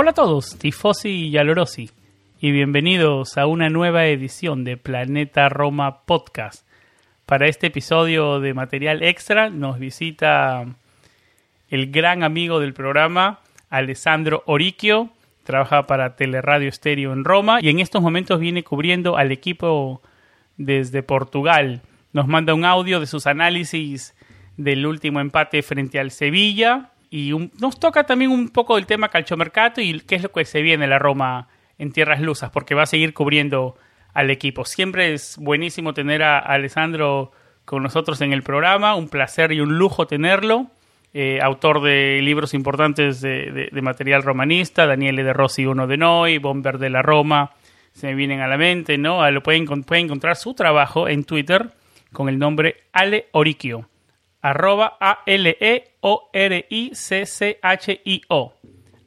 Hola a todos, tifosi y alorosi, y bienvenidos a una nueva edición de Planeta Roma Podcast. Para este episodio de material extra nos visita el gran amigo del programa, Alessandro Oriquio, trabaja para Teleradio Estéreo en Roma y en estos momentos viene cubriendo al equipo desde Portugal. Nos manda un audio de sus análisis del último empate frente al Sevilla y nos toca también un poco del tema calchomercato y qué es lo que se viene la Roma en tierras lusas, porque va a seguir cubriendo al equipo. Siempre es buenísimo tener a Alessandro con nosotros en el programa, un placer y un lujo tenerlo. Eh, autor de libros importantes de, material romanista, Daniele de Rossi, uno de Noi, Bomber de la Roma, se me vienen a la mente, ¿no? Ah, lo pueden, pueden encontrar su trabajo en Twitter con el nombre Ale Oriquio arroba A-L-E-O-R-I-C-C-H-I-O.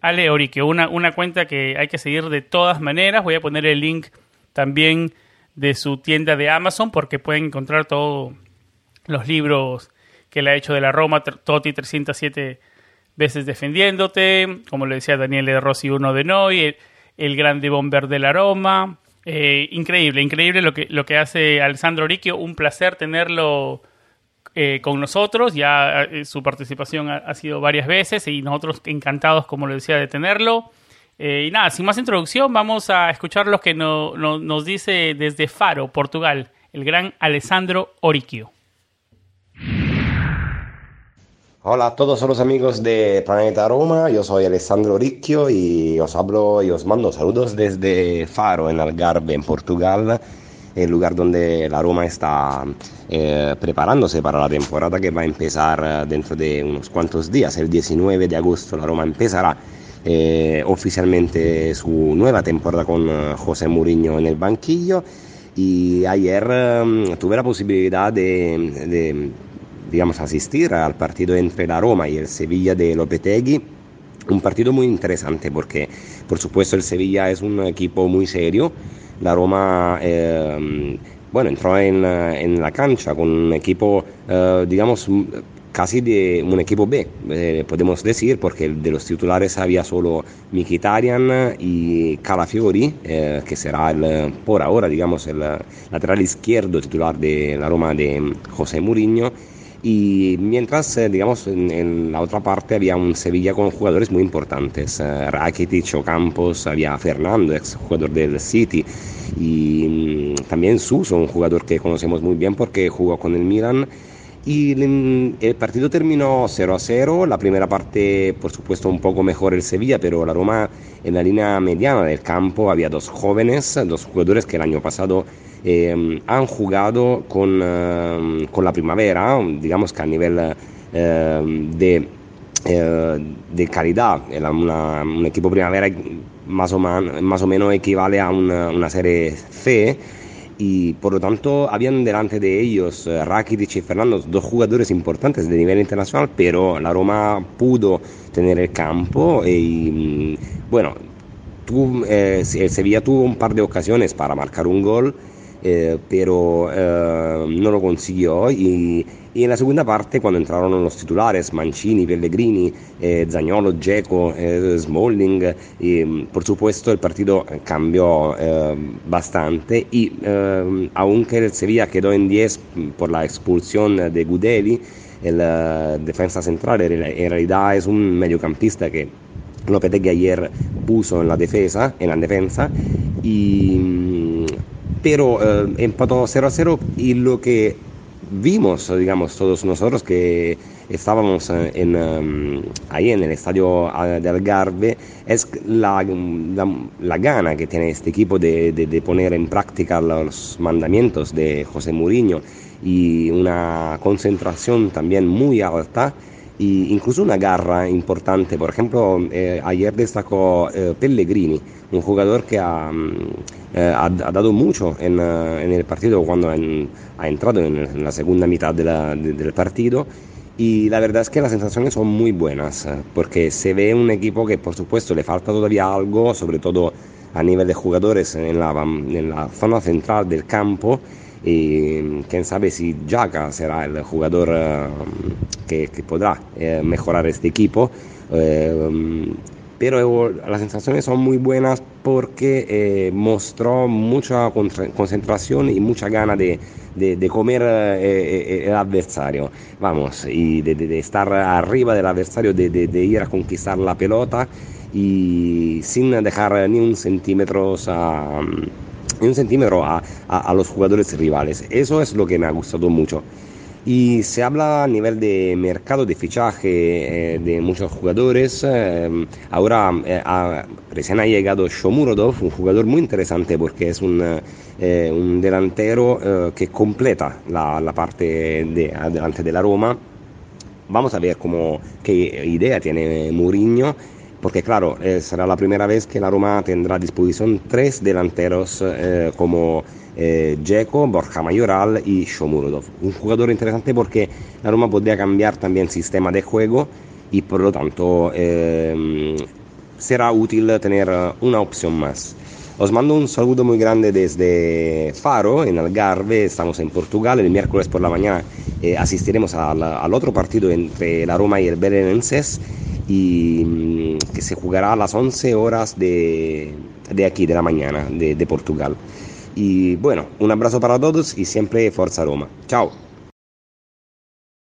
Ale Oriquio, una, una cuenta que hay que seguir de todas maneras. Voy a poner el link también de su tienda de Amazon porque pueden encontrar todos los libros que le ha hecho de la Roma, Toti 307 veces defendiéndote, como le decía Daniel de Rossi, uno de Noy, el, grande bomber de la Roma. Eh, increíble, increíble lo que, lo que hace Alessandro Oriquio. Un placer tenerlo eh, con nosotros. Ya eh, su participación ha, sido varias veces y nosotros encantados, como le decía, de tenerlo. Eh, y nada, sin más introducción, vamos a escuchar lo que nos dice desde Faro, Portugal, el gran Alessandro Oriquio. Hola a todos los amigos de Planeta Roma, yo soy Alessandro Ricchio y os hablo y os mando saludos desde Faro, en Algarve, en Portugal el lugar donde la Roma está eh, preparándose para la temporada que va a empezar eh, dentro de unos cuantos días. El 19 de agosto la Roma empezará eh, oficialmente su nueva temporada con José Mourinho en el banquillo y ayer tuve la posibilidad de, de, digamos, asistir al partido entre la Roma y el Sevilla de Lopetegui. Un partido muy interesante porque, por supuesto, el Sevilla es un equipo muy serio, la Roma eh, bueno, entró en, la cancha con un equipo, eh, digamos, casi de un equipo B, eh, podemos decir, porque de los titulares había solo Mkhitaryan y Calafiori, que será por ahora, digamos, el lateral izquierdo titular de la Roma de José Mourinho. Y mientras, digamos, en, la otra parte había un Sevilla con jugadores muy importantes, Rakitic, Campos, había Fernando, ex jugador del City, y mm, también Suso, un jugador que conocemos muy bien porque jugó con el Milan. Y el partido terminó 0 a 0. La primera parte, por supuesto, un poco mejor el Sevilla, pero la Roma en la línea mediana del campo había dos jóvenes, dos jugadores que el año pasado eh, han jugado con, eh, con, la primavera, digamos que a nivel eh, de, de calidad. Era un equipo primavera más o, más o menos equivale a una, serie C y por lo tanto habían delante de ellos eh, Rakitic y Fernando, dos jugadores importantes de nivel internacional, pero la Roma pudo tener el campo y mm, bueno, eh, el Sevilla tuvo un par de ocasiones para marcar un gol eh, pero eh, no lo consiguió y, y, en la segunda parte cuando entraron los titulares Mancini, Pellegrini, eh, Zagnolo, Dzeko, eh, Smalling y, por supuesto el partido cambió eh, bastante. Eh, aunque el Sevilla quedó en 10 por la expulsión de Gudeli el defensa central en realidad es un mediocampista que Lopetegui ayer puso en la defensa, en la defensa. Y pero eh, empató 0 a 0 y lo que vimos, digamos, todos nosotros que estábamos en, em, ahí en el estadio de Algarve, es la, la, gana que tiene este equipo de, de, poner en práctica los mandamientos de José Mourinho y una concentración también muy alta e incluso una garra importante. Por ejemplo, eh, ayer destacó eh, Pellegrini, un jugador que ha, mm, eh, ha, dado mucho en, en, el partido cuando ha entrado en, la segunda mitad de la, de, del partido. Y la verdad es que las sensaciones son muy buenas, porque se ve un equipo que por supuesto le falta todavía algo, sobre todo a nivel de jugadores en la, en la zona central del campo, y quién sabe si Jaka será el jugador uh, que, que, podrá eh, mejorar este equipo. Eh, pero las sensaciones son muy buenas porque eh, mostró mucha concentración y mucha gana de, de, de comer el adversario, vamos, y de, de, estar arriba del adversario, de, ir a conquistar la pelota y sin dejar ni un centímetro a un centímetro a, a, los jugadores rivales. Eso es lo que me ha gustado mucho. Y se habla a nivel de mercado de fichaje eh, de muchos jugadores. Eh, ahora eh, recién ha llegado Shomurodov, un jugador muy interesante porque es un, un delantero que completa la, la parte de adelante de la Roma. Vamos a ver cómo, qué idea tiene Mourinho porque claro, eh, será la primera vez que la Roma tendrá a disposición tres delanteros eh, como eh, Borja Mayoral y Shomurodov. Un jugador interesante porque la Roma podría cambiar también sistema de juego y por lo tanto eh, será útil tener una opción más. Os mando un saludo muy grande desde Faro, en Algarve, estamos en Portugal. El miércoles por la mañana asistiremos al, al, otro partido entre la Roma y el Belenenses y mm, que se jugará a las 11 horas de, de aquí, de la mañana, de, de Portugal. Y bueno, un abrazo para todos y siempre Forza Roma. Chao.